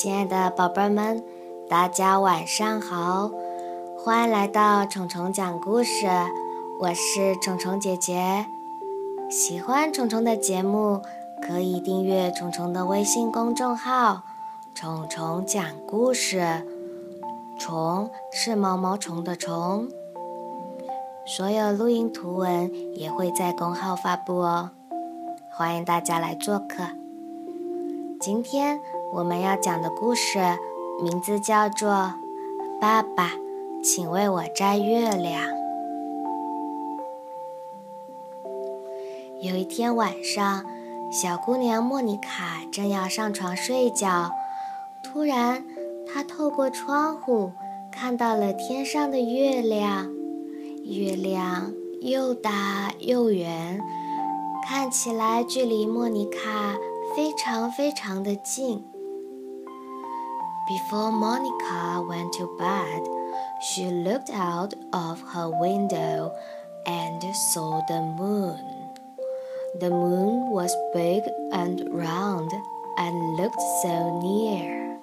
亲爱的宝贝们，大家晚上好！欢迎来到虫虫讲故事，我是虫虫姐姐。喜欢虫虫的节目，可以订阅虫虫的微信公众号“虫虫讲故事”。虫是毛毛虫的虫。所有录音图文也会在公号发布哦，欢迎大家来做客。今天。我们要讲的故事名字叫做《爸爸，请为我摘月亮》。有一天晚上，小姑娘莫妮卡正要上床睡觉，突然，她透过窗户看到了天上的月亮。月亮又大又圆，看起来距离莫妮卡非常非常的近。Before Monica went to bed, she looked out of her window and saw the moon. The moon was big and round and looked so near.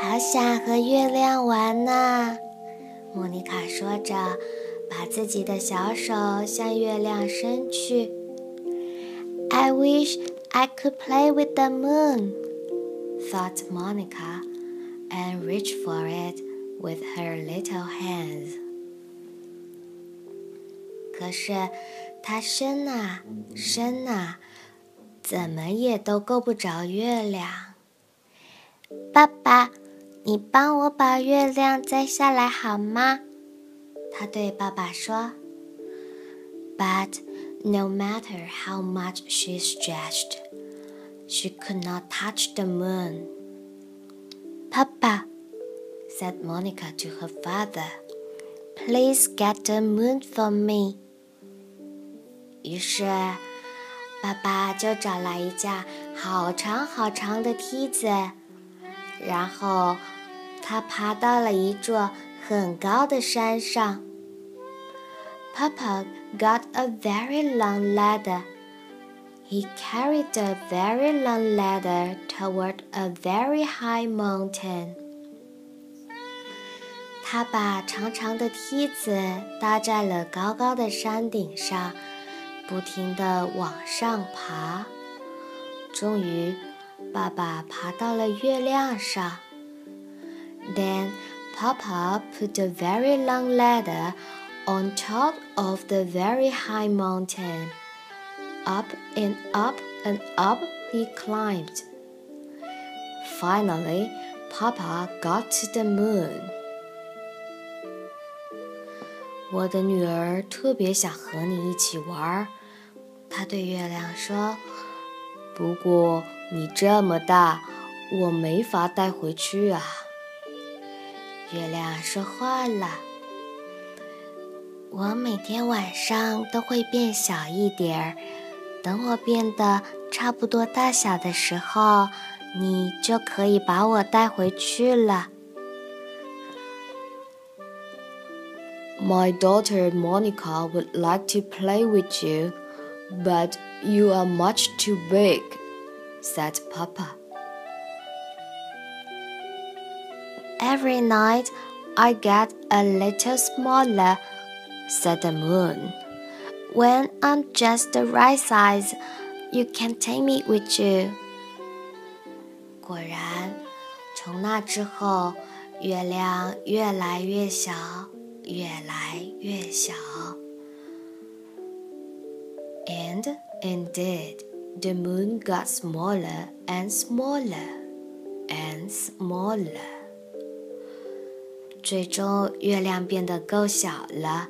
好想和月亮玩呐！莫妮卡说着，把自己的小手向月亮伸去。I wish I could play with the moon thought Monica, and reached for it with her little hands. 可是，她伸啊伸啊，怎么也都够不着月亮。爸爸，你帮我把月亮摘下来好吗？她对爸爸说。But no matter how much she stretched, she could not touch the moon. Papa, said Monica to her father, please get the moon for me. 于是，爸爸就找来一架好长好长的梯子，然后他爬到了一座很高的山上。Papa got a very long ladder he carried a very long ladder toward a very high mountain. 他把长长的梯子搭在了高高的山顶上，不停地往上爬。终于，爸爸爬到了月亮上。Then Papa put a very long ladder on top of the very high mountain. Up and up and up he climbed. Finally, Papa got to the moon. 我的女儿特别想和你一起玩，她对月亮说。不过你这么大，我没法带回去啊。月亮说话了。我每天晚上都会变小一点儿。等我变得差不多大小的时候，你就可以把我带回去了。My daughter Monica would like to play with you, but you are much too big, said Papa. Every night I get a little smaller, said the moon. When I'm just the right size, you can take me with you. 果然，从那之后，月亮越来越小，越来越小。And indeed, the moon got smaller and smaller and smaller. 最终，月亮变得够小了。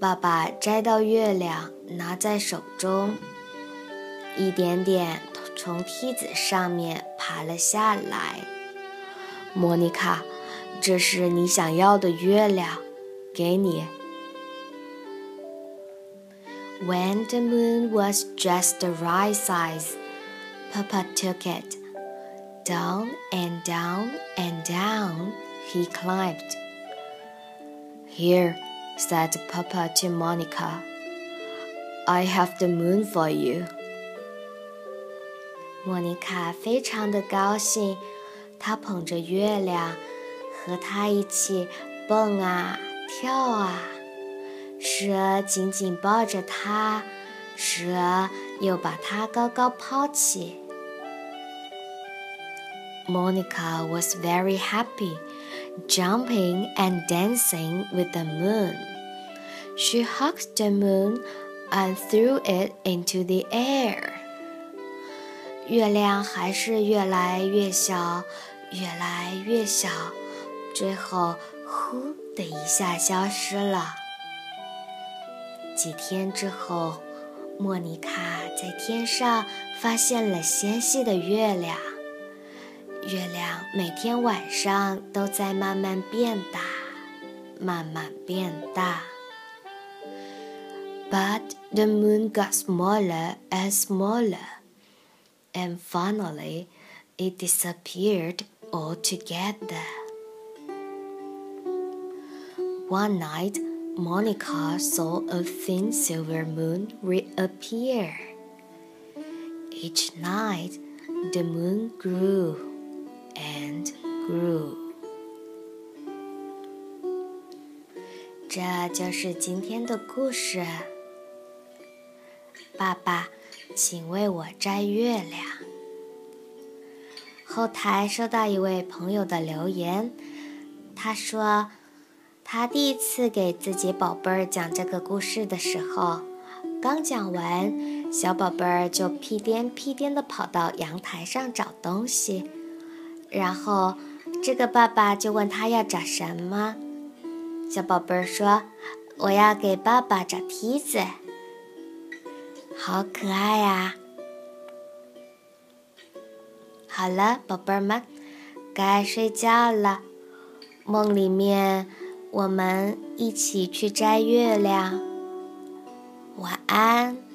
爸爸摘到月亮，拿在手中，一点点从梯子上面爬了下来。莫妮卡，这是你想要的月亮，给你。When the moon was just the right size, Papa took it. Down and down and down he climbed. Here said Papa to Monica. I have the moon for you. 莫妮卡非常的高兴，她捧着月亮，和他一起蹦啊跳啊。时而紧紧抱着他，时而又把他高高抛起。Monica was very happy, jumping and dancing with the moon. She hugged the moon and threw it into the air. 月亮还是越来越小，越来越小，最后呼的一下消失了。几天之后，莫妮卡在天上发现了纤细的月亮。月亮每天晚上都在慢慢变大，慢慢变大。But the moon got smaller and smaller and finally it disappeared altogether. One night, Monica saw a thin silver moon reappear. Each night, the moon grew and Grew. 这就是今天的故事。爸爸请为我摘月亮。后台收到一位朋友的留言，他说，他第一次给自己宝贝儿讲这个故事的时候，刚讲完，小宝贝儿就屁颠屁颠的跑到阳台上找东西，然后这个爸爸就问他要找什么，小宝贝儿说：“我要给爸爸找梯子。”好可爱呀！好了，宝贝儿们，该睡觉了。梦里面，我们一起去摘月亮。晚安。